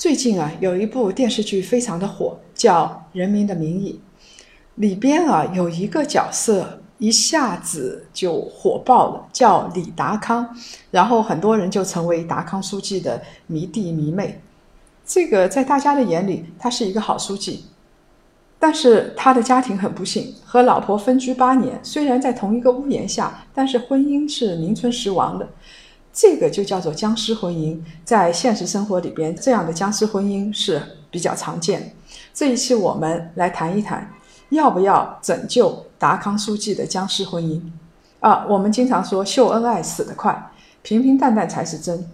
最近啊，有一部电视剧非常的火，叫《人民的名义》，里边啊有一个角色一下子就火爆了，叫李达康，然后很多人就成为达康书记的迷弟迷妹。这个在大家的眼里，他是一个好书记。但是他的家庭很不幸，和老婆分居八年，虽然在同一个屋檐下，但是婚姻是名存实亡的。这个就叫做僵尸婚姻。在现实生活里边，这样的僵尸婚姻是比较常见。这一期我们来谈一谈，要不要拯救达康书记的僵尸婚姻？啊，我们经常说秀恩爱死得快，平平淡淡才是真。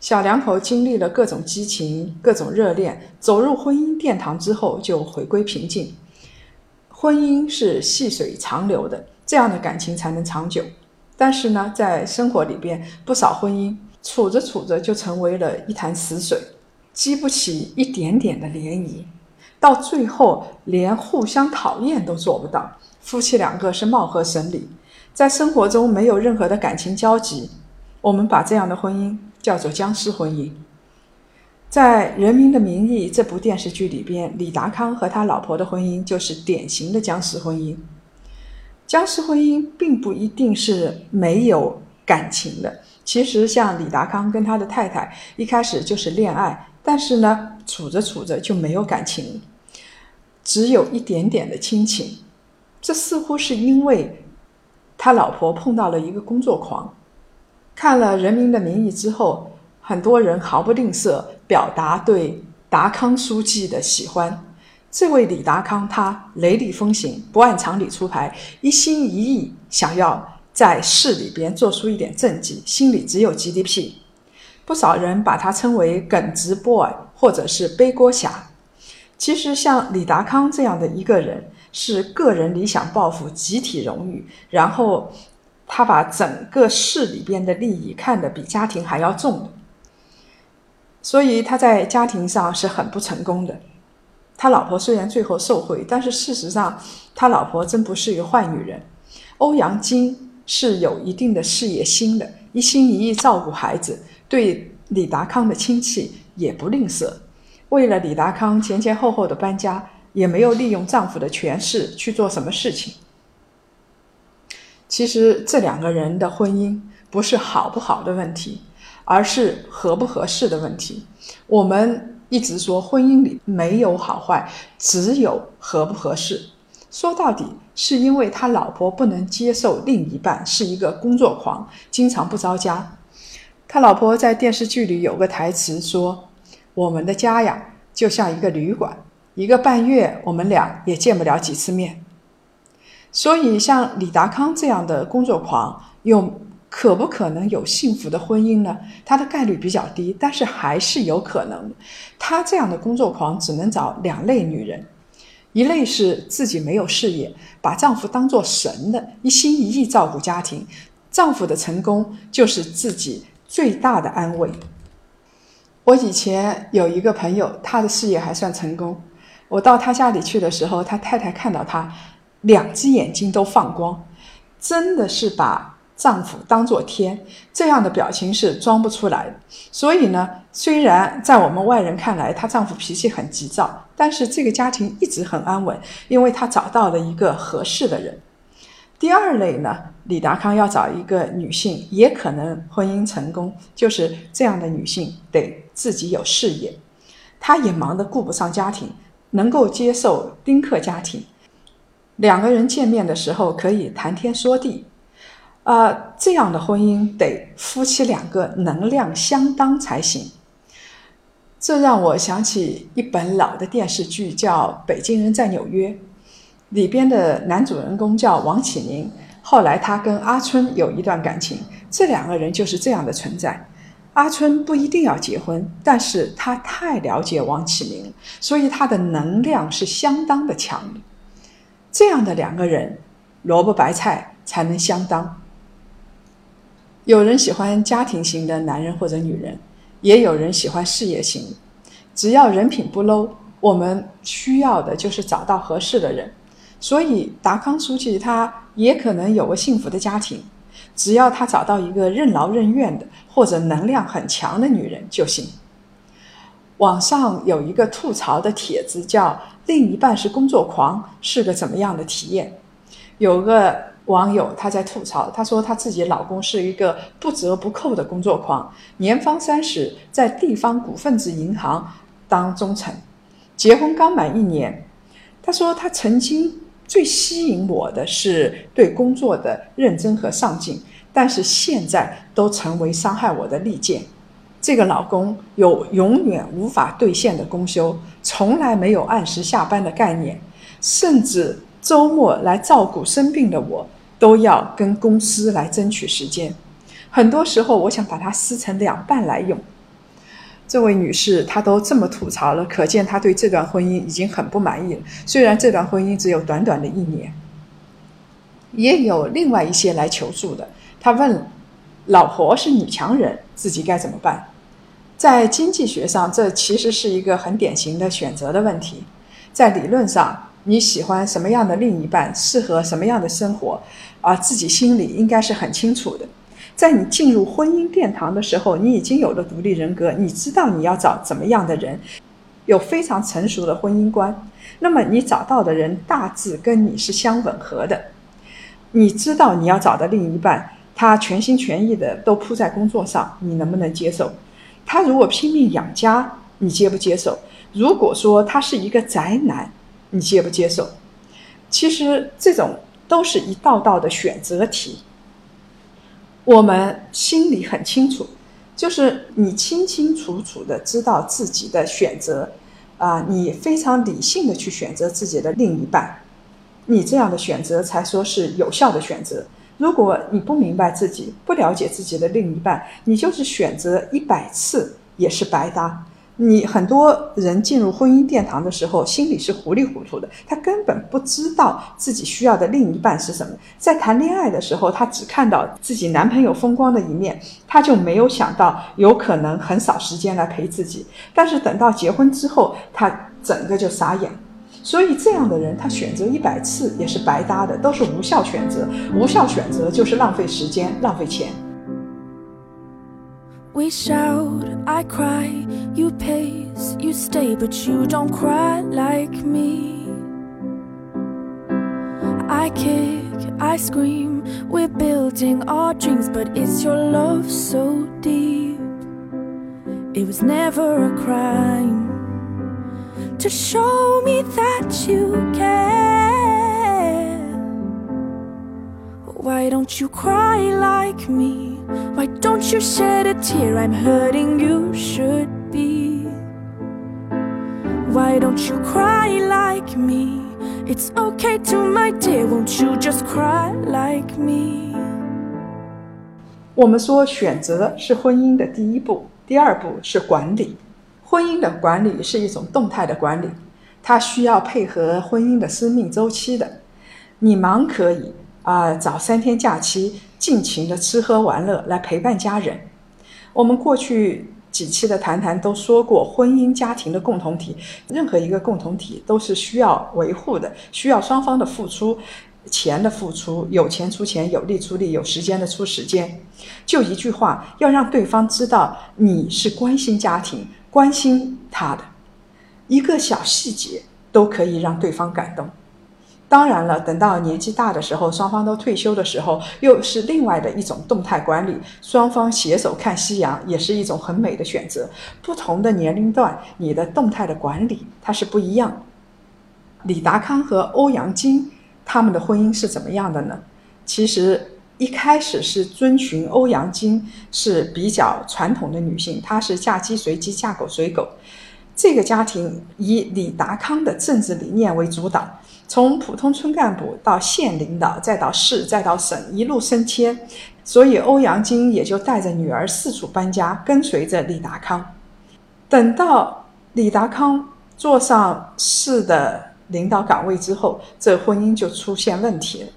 小两口经历了各种激情、各种热恋，走入婚姻殿堂之后就回归平静。婚姻是细水长流的，这样的感情才能长久。但是呢，在生活里边，不少婚姻处着处着就成为了一潭死水，激不起一点点的涟漪，到最后连互相讨厌都做不到。夫妻两个是貌合神离，在生活中没有任何的感情交集。我们把这样的婚姻。叫做僵尸婚姻。在《人民的名义》这部电视剧里边，李达康和他老婆的婚姻就是典型的僵尸婚姻。僵尸婚姻并不一定是没有感情的，其实像李达康跟他的太太一开始就是恋爱，但是呢，处着处着就没有感情，只有一点点的亲情。这似乎是因为他老婆碰到了一个工作狂。看了《人民的名义》之后，很多人毫不吝啬表达对达康书记的喜欢。这位李达康，他雷厉风行，不按常理出牌，一心一意想要在市里边做出一点政绩，心里只有 GDP。不少人把他称为“耿直 boy” 或者是“背锅侠”。其实，像李达康这样的一个人，是个人理想抱负，集体荣誉，然后。他把整个市里边的利益看得比家庭还要重，所以他在家庭上是很不成功的。他老婆虽然最后受贿，但是事实上他老婆真不是一个坏女人。欧阳菁是有一定的事业心的，一心一意照顾孩子，对李达康的亲戚也不吝啬。为了李达康前前后后的搬家，也没有利用丈夫的权势去做什么事情。其实这两个人的婚姻不是好不好的问题，而是合不合适的问题。我们一直说婚姻里没有好坏，只有合不合适。说到底，是因为他老婆不能接受另一半是一个工作狂，经常不着家。他老婆在电视剧里有个台词说：“我们的家呀，就像一个旅馆，一个半月我们俩也见不了几次面。”所以，像李达康这样的工作狂，用可不可能有幸福的婚姻呢？他的概率比较低，但是还是有可能。他这样的工作狂只能找两类女人：一类是自己没有事业，把丈夫当做神的，一心一意照顾家庭，丈夫的成功就是自己最大的安慰。我以前有一个朋友，他的事业还算成功。我到他家里去的时候，他太太看到他。两只眼睛都放光，真的是把丈夫当做天，这样的表情是装不出来的。所以呢，虽然在我们外人看来，她丈夫脾气很急躁，但是这个家庭一直很安稳，因为她找到了一个合适的人。第二类呢，李达康要找一个女性，也可能婚姻成功，就是这样的女性得自己有事业，她也忙得顾不上家庭，能够接受丁克家庭。两个人见面的时候可以谈天说地，啊，这样的婚姻得夫妻两个能量相当才行。这让我想起一本老的电视剧，叫《北京人在纽约》，里边的男主人公叫王启明。后来他跟阿春有一段感情，这两个人就是这样的存在。阿春不一定要结婚，但是他太了解王启明，所以他的能量是相当的强。这样的两个人，萝卜白菜才能相当。有人喜欢家庭型的男人或者女人，也有人喜欢事业型。只要人品不 low，我们需要的就是找到合适的人。所以达康书记他也可能有个幸福的家庭。只要他找到一个任劳任怨的或者能量很强的女人就行。网上有一个吐槽的帖子，叫“另一半是工作狂，是个怎么样的体验？”有个网友他在吐槽，他说他自己老公是一个不折不扣的工作狂，年方三十，在地方股份制银行当中层，结婚刚满一年。他说他曾经。最吸引我的是对工作的认真和上进，但是现在都成为伤害我的利剑。这个老公有永远无法兑现的公休，从来没有按时下班的概念，甚至周末来照顾生病的我，都要跟公司来争取时间。很多时候，我想把它撕成两半来用。这位女士，她都这么吐槽了，可见她对这段婚姻已经很不满意了。虽然这段婚姻只有短短的一年，也有另外一些来求助的。他问：“老婆是女强人，自己该怎么办？”在经济学上，这其实是一个很典型的选择的问题。在理论上，你喜欢什么样的另一半，适合什么样的生活，啊，自己心里应该是很清楚的。在你进入婚姻殿堂的时候，你已经有了独立人格，你知道你要找怎么样的人，有非常成熟的婚姻观。那么你找到的人大致跟你是相吻合的。你知道你要找的另一半，他全心全意的都扑在工作上，你能不能接受？他如果拼命养家，你接不接受？如果说他是一个宅男，你接不接受？其实这种都是一道道的选择题。我们心里很清楚，就是你清清楚楚的知道自己的选择，啊，你非常理性的去选择自己的另一半，你这样的选择才说是有效的选择。如果你不明白自己，不了解自己的另一半，你就是选择一百次也是白搭。你很多人进入婚姻殿堂的时候，心里是糊里糊涂的，他根本不知道自己需要的另一半是什么。在谈恋爱的时候，他只看到自己男朋友风光的一面，他就没有想到有可能很少时间来陪自己。但是等到结婚之后，他整个就傻眼。所以这样的人，他选择一百次也是白搭的，都是无效选择。无效选择就是浪费时间，浪费钱。We shout, I cry, you pace, you stay, but you don't cry like me. I kick, I scream, we're building our dreams, but is your love so deep? It was never a crime to show me that you care. Why don't you cry like me? Why don't you shed a tear? I'm hurting, you should be. Why don't you cry like me? It's okay to my dear, won't you just cry like me? 我们说选择是婚姻的第一步，第二步是管理。婚姻的管理是一种动态的管理，它需要配合婚姻的生命周期的。你忙可以啊，找三天假期。尽情的吃喝玩乐来陪伴家人。我们过去几期的谈谈都说过，婚姻家庭的共同体，任何一个共同体都是需要维护的，需要双方的付出，钱的付出，有钱出钱，有力出力，有时间的出时间。就一句话，要让对方知道你是关心家庭、关心他的，一个小细节都可以让对方感动。当然了，等到年纪大的时候，双方都退休的时候，又是另外的一种动态管理。双方携手看夕阳，也是一种很美的选择。不同的年龄段，你的动态的管理它是不一样。李达康和欧阳菁他们的婚姻是怎么样的呢？其实一开始是遵循欧阳菁是比较传统的女性，她是嫁鸡随鸡，嫁狗随狗。这个家庭以李达康的政治理念为主导。从普通村干部到县领导，再到市，再到省，一路升迁。所以欧阳菁也就带着女儿四处搬家，跟随着李达康。等到李达康坐上市的领导岗位之后，这婚姻就出现问题了，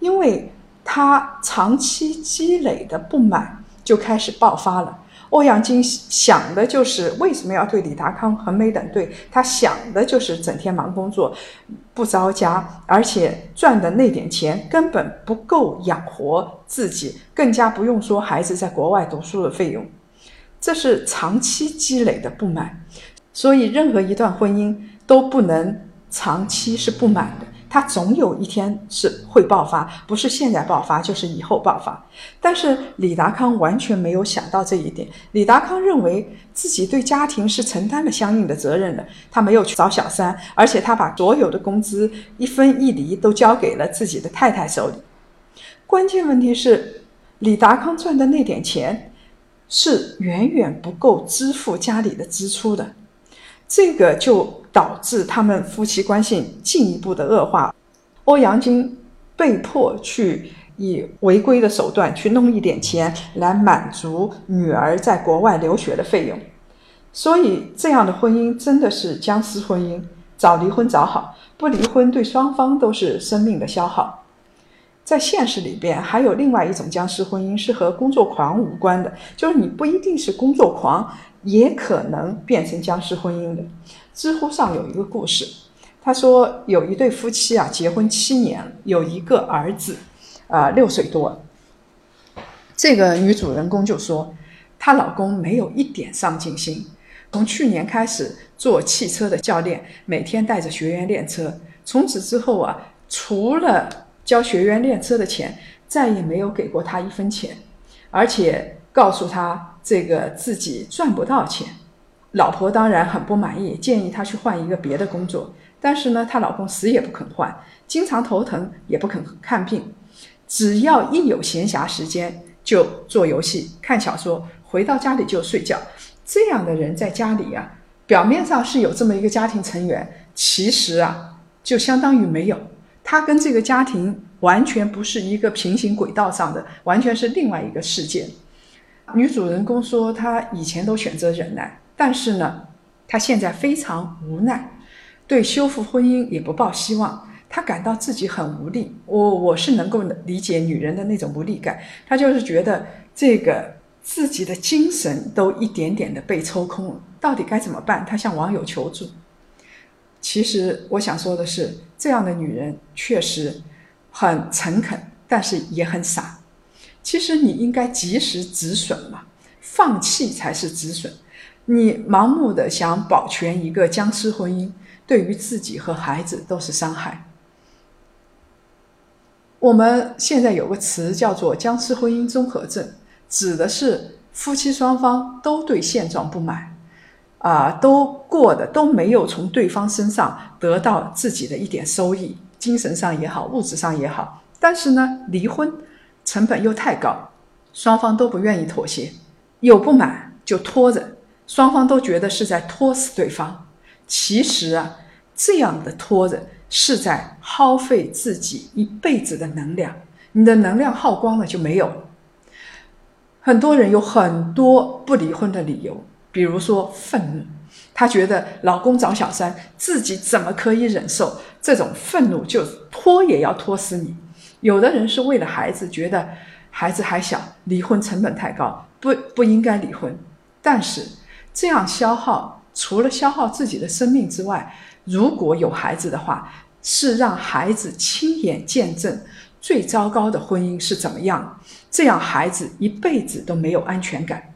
因为他长期积累的不满就开始爆发了。欧阳菁想的就是为什么要对李达康横眉冷对？他想的就是整天忙工作，不着家，而且赚的那点钱根本不够养活自己，更加不用说孩子在国外读书的费用。这是长期积累的不满，所以任何一段婚姻都不能长期是不满的。他总有一天是会爆发，不是现在爆发，就是以后爆发。但是李达康完全没有想到这一点。李达康认为自己对家庭是承担了相应的责任的，他没有去找小三，而且他把所有的工资一分一厘都交给了自己的太太手里。关键问题是，李达康赚的那点钱是远远不够支付家里的支出的，这个就。导致他们夫妻关系进一步的恶化，欧阳菁被迫去以违规的手段去弄一点钱来满足女儿在国外留学的费用，所以这样的婚姻真的是僵尸婚姻，早离婚早好，不离婚对双方都是生命的消耗。在现实里边，还有另外一种僵尸婚姻是和工作狂无关的，就是你不一定是工作狂，也可能变成僵尸婚姻的。知乎上有一个故事，他说有一对夫妻啊，结婚七年，有一个儿子，啊六岁多。这个女主人公就说，她老公没有一点上进心，从去年开始做汽车的教练，每天带着学员练车，从此之后啊，除了教学员练车的钱，再也没有给过他一分钱，而且告诉他这个自己赚不到钱。老婆当然很不满意，建议他去换一个别的工作。但是呢，她老公死也不肯换，经常头疼，也不肯看病。只要一有闲暇时间，就做游戏、看小说，回到家里就睡觉。这样的人在家里啊，表面上是有这么一个家庭成员，其实啊，就相当于没有。他跟这个家庭完全不是一个平行轨道上的，完全是另外一个世界。女主人公说，她以前都选择忍耐。但是呢，她现在非常无奈，对修复婚姻也不抱希望。她感到自己很无力。我我是能够理解女人的那种无力感。她就是觉得这个自己的精神都一点点的被抽空了，到底该怎么办？她向网友求助。其实我想说的是，这样的女人确实很诚恳，但是也很傻。其实你应该及时止损嘛，放弃才是止损。你盲目的想保全一个僵尸婚姻，对于自己和孩子都是伤害。我们现在有个词叫做“僵尸婚姻综合症”，指的是夫妻双方都对现状不满，啊，都过的都没有从对方身上得到自己的一点收益，精神上也好，物质上也好。但是呢，离婚成本又太高，双方都不愿意妥协，有不满就拖着。双方都觉得是在拖死对方，其实啊，这样的拖着是在耗费自己一辈子的能量。你的能量耗光了就没有。很多人有很多不离婚的理由，比如说愤怒，他觉得老公找小三，自己怎么可以忍受？这种愤怒就拖也要拖死你。有的人是为了孩子，觉得孩子还小，离婚成本太高，不不应该离婚，但是。这样消耗，除了消耗自己的生命之外，如果有孩子的话，是让孩子亲眼见证最糟糕的婚姻是怎么样。这样孩子一辈子都没有安全感。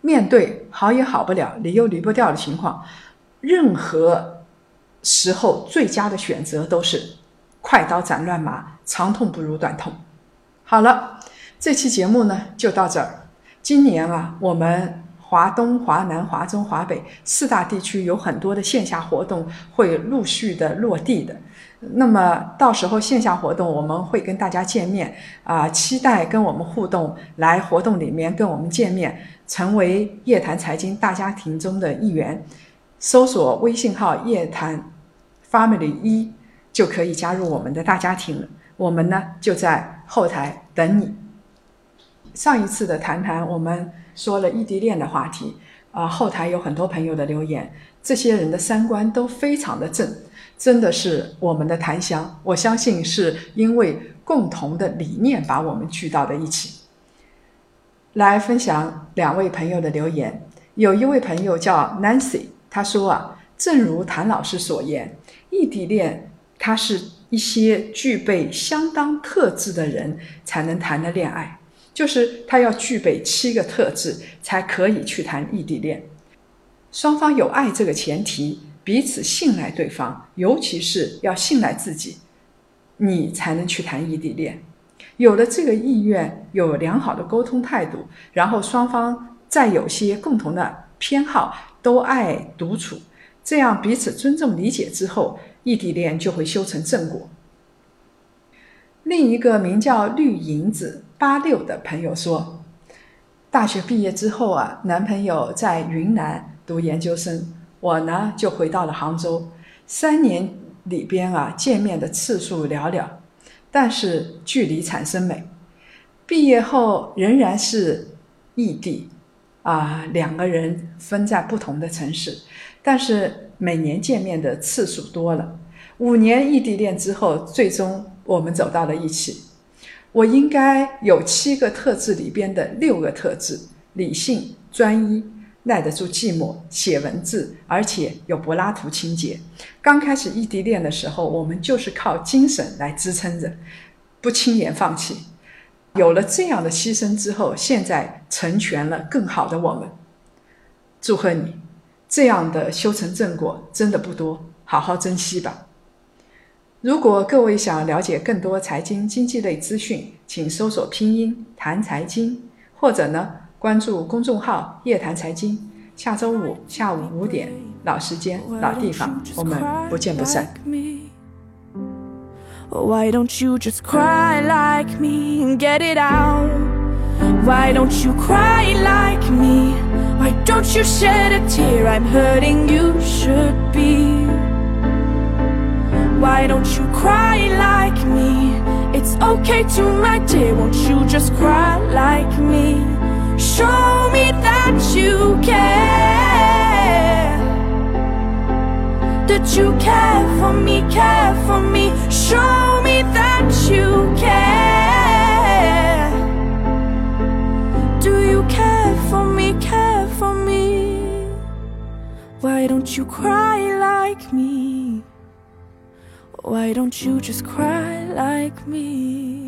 面对好也好不了，离又离不掉的情况，任何时候最佳的选择都是快刀斩乱麻，长痛不如短痛。好了，这期节目呢就到这儿。今年啊，我们华东、华南、华中、华北四大地区有很多的线下活动会陆续的落地的。那么到时候线下活动我们会跟大家见面啊，期待跟我们互动，来活动里面跟我们见面，成为夜谈财经大家庭中的一员。搜索微信号“夜谈 Family 一”就可以加入我们的大家庭了。我们呢就在后台等你。上一次的谈谈，我们说了异地恋的话题，啊，后台有很多朋友的留言，这些人的三观都非常的正，真的是我们的檀香。我相信是因为共同的理念把我们聚到了一起。来分享两位朋友的留言，有一位朋友叫 Nancy，他说啊，正如谭老师所言，异地恋它是一些具备相当特质的人才能谈的恋爱，就是他要具备七个特质才可以去谈异地恋。双方有爱这个前提，彼此信赖对方，尤其是要信赖自己，你才能去谈异地恋。有了这个意愿，有良好的沟通态度，然后双方再有些共同的偏好，都爱独处，这样彼此尊重理解之后，异地恋就会修成正果。另一个名叫绿银子八六的朋友说，大学毕业之后啊，男朋友在云南读研究生，我呢就回到了杭州，三年里边啊，见面的次数寥寥。但是距离产生美，毕业后仍然是异地，啊，两个人分在不同的城市，但是每年见面的次数多了。五年异地恋之后，最终我们走到了一起。我应该有七个特质里边的六个特质：理性、专一、耐得住寂寞、写文字，而且有柏拉图情节。刚开始异地恋的时候，我们就是靠精神来支撑着，不轻言放弃。有了这样的牺牲之后，现在成全了更好的我们。祝贺你，这样的修成正果真的不多，好好珍惜吧。如果各位想了解更多财经经济类资讯，请搜索拼音谈财经，或者呢关注公众号夜谈财经。下周五下午五点，老时间、老地方，我们不见不散。Why don't you just cry like me and get it out? Why don't you cry like me? Why don't you shed a tear? I'm hurting, you should be. Why don't you cry like me? It's okay to, my dear, won't you just cry like me? Show me that you care. That you care for me, care for me. Show me that you care. Do you care for me, care for me? Why don't you cry like me Why don't you just cry like me